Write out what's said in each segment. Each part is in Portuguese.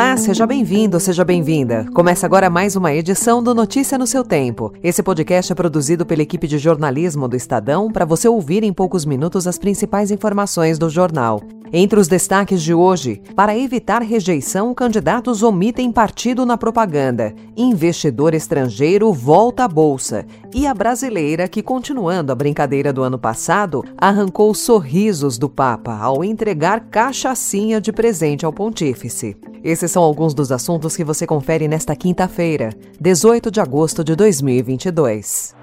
Olá, seja bem-vindo, seja bem-vinda. Começa agora mais uma edição do Notícia no seu Tempo. Esse podcast é produzido pela equipe de jornalismo do Estadão para você ouvir em poucos minutos as principais informações do jornal. Entre os destaques de hoje, para evitar rejeição, candidatos omitem partido na propaganda. Investidor estrangeiro volta à bolsa. E a brasileira que, continuando a brincadeira do ano passado, arrancou sorrisos do Papa ao entregar cachaçinha de presente ao pontífice. Esses são alguns dos assuntos que você confere nesta quinta-feira, 18 de agosto de 2022.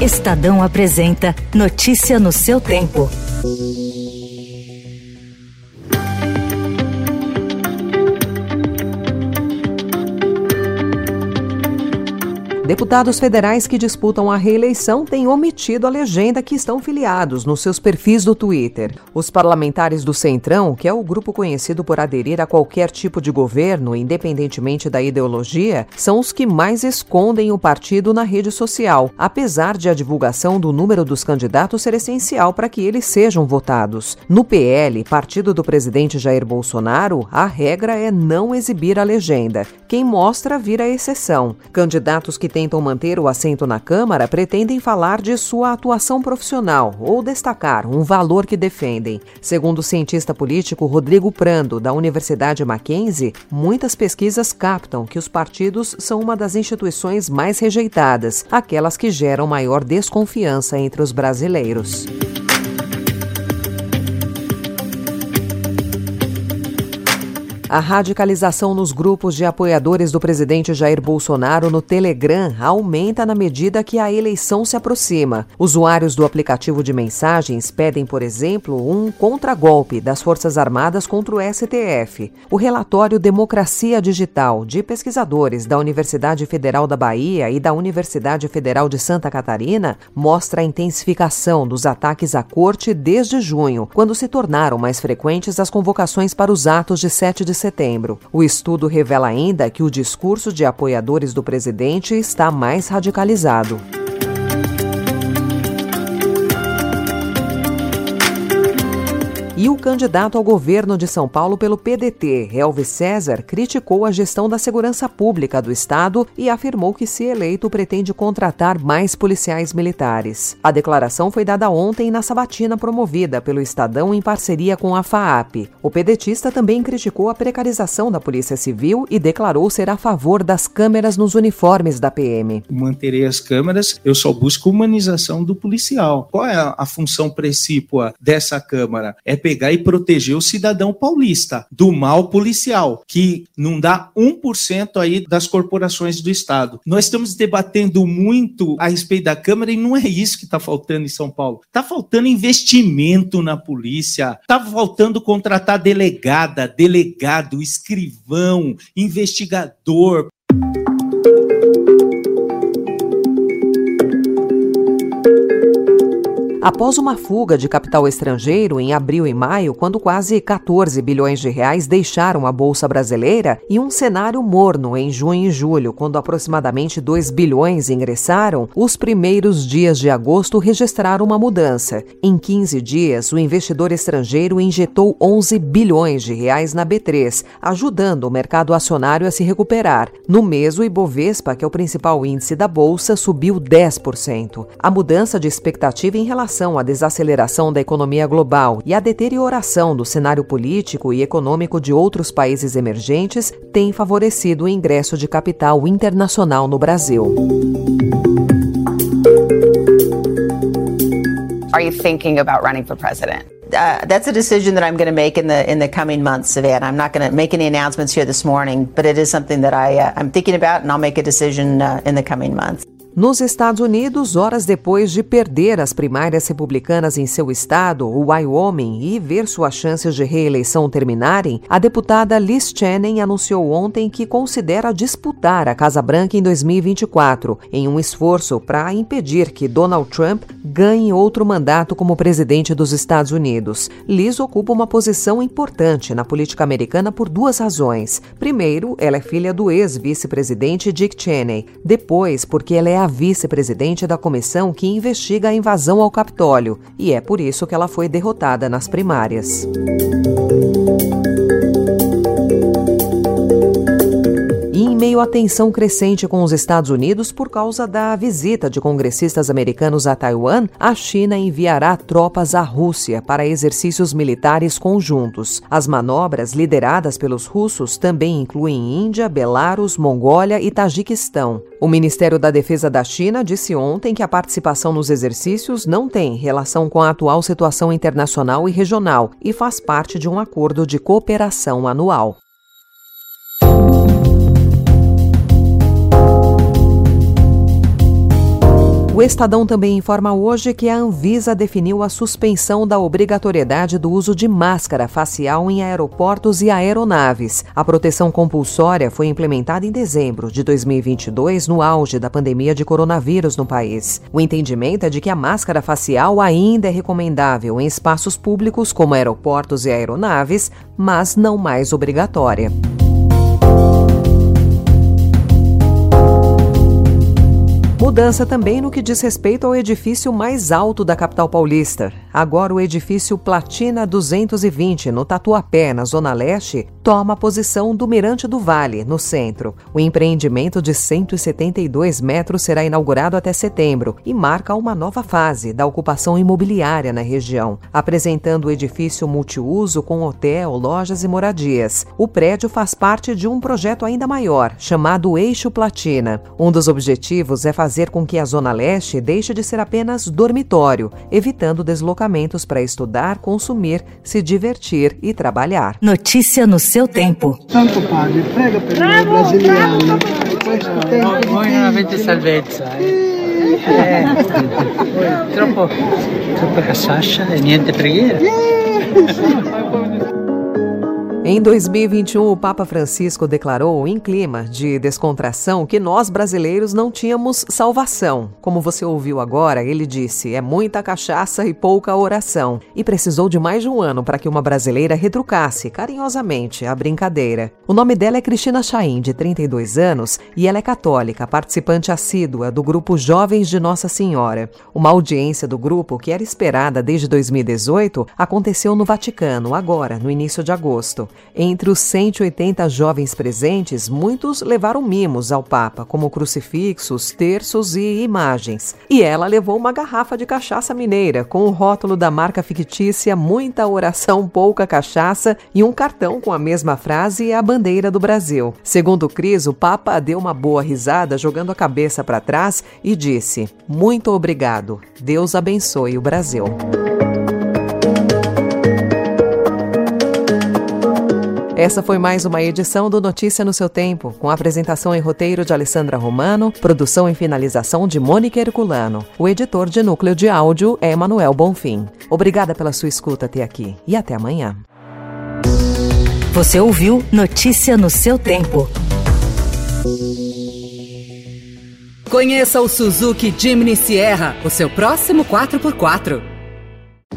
Estadão apresenta Notícia no seu tempo. Deputados federais que disputam a reeleição têm omitido a legenda que estão filiados nos seus perfis do Twitter. Os parlamentares do Centrão, que é o grupo conhecido por aderir a qualquer tipo de governo, independentemente da ideologia, são os que mais escondem o partido na rede social, apesar de a divulgação do número dos candidatos ser essencial para que eles sejam votados. No PL, partido do presidente Jair Bolsonaro, a regra é não exibir a legenda. Quem mostra vira exceção. Candidatos que tentam manter o assento na Câmara pretendem falar de sua atuação profissional ou destacar um valor que defendem. Segundo o cientista político Rodrigo Prando, da Universidade Mackenzie, muitas pesquisas captam que os partidos são uma das instituições mais rejeitadas, aquelas que geram maior desconfiança entre os brasileiros. A radicalização nos grupos de apoiadores do presidente Jair Bolsonaro no Telegram aumenta na medida que a eleição se aproxima. Usuários do aplicativo de mensagens pedem, por exemplo, um contragolpe das Forças Armadas contra o STF. O relatório Democracia Digital, de pesquisadores da Universidade Federal da Bahia e da Universidade Federal de Santa Catarina, mostra a intensificação dos ataques à corte desde junho, quando se tornaram mais frequentes as convocações para os atos de 7 de setembro. O estudo revela ainda que o discurso de apoiadores do presidente está mais radicalizado. E o candidato ao governo de São Paulo pelo PDT, Elvis César, criticou a gestão da segurança pública do Estado e afirmou que, se eleito, pretende contratar mais policiais militares. A declaração foi dada ontem na sabatina promovida pelo Estadão em parceria com a FAAP. O pedetista também criticou a precarização da Polícia Civil e declarou ser a favor das câmeras nos uniformes da PM. Manterei as câmeras, eu só busco humanização do policial. Qual é a, a função precípua dessa Câmara? É pegar e proteger o cidadão paulista do mal policial, que não dá 1% aí das corporações do Estado. Nós estamos debatendo muito a respeito da Câmara e não é isso que está faltando em São Paulo. Está faltando investimento na polícia, está faltando contratar delegada, delegado, escrivão, investigador. Após uma fuga de capital estrangeiro em abril e maio, quando quase 14 bilhões de reais deixaram a bolsa brasileira, e um cenário morno em junho e julho, quando aproximadamente 2 bilhões ingressaram, os primeiros dias de agosto registraram uma mudança. Em 15 dias, o investidor estrangeiro injetou 11 bilhões de reais na B3, ajudando o mercado acionário a se recuperar. No mês, o Ibovespa, que é o principal índice da bolsa, subiu 10%. A mudança de expectativa em relação relação à desaceleração da economia global e à deterioração do cenário político e econômico de outros países emergentes tem favorecido o ingresso de capital internacional no Brasil. Are you thinking about running for president? Uh, that's a decision that I'm going to make in the in the coming months, Savannah. I'm not going to make any announcements here this morning, but it is something that I uh, I'm thinking about, and I'll make a decision uh, in the coming months. Nos Estados Unidos, horas depois de perder as primárias republicanas em seu estado, o Wyoming, e ver suas chances de reeleição terminarem, a deputada Liz Cheney anunciou ontem que considera disputar a Casa Branca em 2024, em um esforço para impedir que Donald Trump ganhe outro mandato como presidente dos Estados Unidos. Liz ocupa uma posição importante na política americana por duas razões. Primeiro, ela é filha do ex-vice-presidente Dick Cheney. Depois, porque ela é a vice-presidente da comissão que investiga a invasão ao Capitólio, e é por isso que ela foi derrotada nas primárias. Meio à tensão crescente com os Estados Unidos por causa da visita de congressistas americanos a Taiwan, a China enviará tropas à Rússia para exercícios militares conjuntos. As manobras lideradas pelos russos também incluem Índia, Belarus, Mongólia e Tajiquistão. O Ministério da Defesa da China disse ontem que a participação nos exercícios não tem relação com a atual situação internacional e regional e faz parte de um acordo de cooperação anual. O Estadão também informa hoje que a Anvisa definiu a suspensão da obrigatoriedade do uso de máscara facial em aeroportos e aeronaves. A proteção compulsória foi implementada em dezembro de 2022, no auge da pandemia de coronavírus no país. O entendimento é de que a máscara facial ainda é recomendável em espaços públicos como aeroportos e aeronaves, mas não mais obrigatória. Mudança também no que diz respeito ao edifício mais alto da capital paulista. Agora, o edifício Platina 220, no Tatuapé, na Zona Leste, toma a posição do Mirante do Vale, no centro. O empreendimento de 172 metros será inaugurado até setembro e marca uma nova fase da ocupação imobiliária na região, apresentando o edifício multiuso com hotel, lojas e moradias. O prédio faz parte de um projeto ainda maior, chamado Eixo Platina. Um dos objetivos é fazer com que a Zona Leste deixe de ser apenas dormitório, evitando deslocamentos para estudar, consumir, se divertir e trabalhar. Notícia no seu tempo. Santo Padre, prega brasiliani. Voi non avete salvezza. Eh, troppo, troppa cassascia e niente preghiera. Em 2021, o Papa Francisco declarou, em clima de descontração, que nós brasileiros não tínhamos salvação. Como você ouviu agora, ele disse: é muita cachaça e pouca oração. E precisou de mais de um ano para que uma brasileira retrucasse carinhosamente a brincadeira. O nome dela é Cristina Chaim, de 32 anos, e ela é católica, participante assídua do grupo Jovens de Nossa Senhora. Uma audiência do grupo, que era esperada desde 2018, aconteceu no Vaticano, agora, no início de agosto. Entre os 180 jovens presentes, muitos levaram mimos ao Papa, como crucifixos, terços e imagens. E ela levou uma garrafa de cachaça mineira, com o rótulo da marca fictícia Muita Oração, Pouca Cachaça e um cartão com a mesma frase e a bandeira do Brasil. Segundo Cris, o Papa deu uma boa risada, jogando a cabeça para trás e disse: Muito obrigado. Deus abençoe o Brasil. Essa foi mais uma edição do Notícia no seu Tempo, com apresentação e roteiro de Alessandra Romano, produção e finalização de Mônica Herculano. O editor de núcleo de áudio é Emanuel Bonfim. Obrigada pela sua escuta até aqui e até amanhã. Você ouviu Notícia no seu Tempo. Conheça o Suzuki Jimny Sierra, o seu próximo 4x4.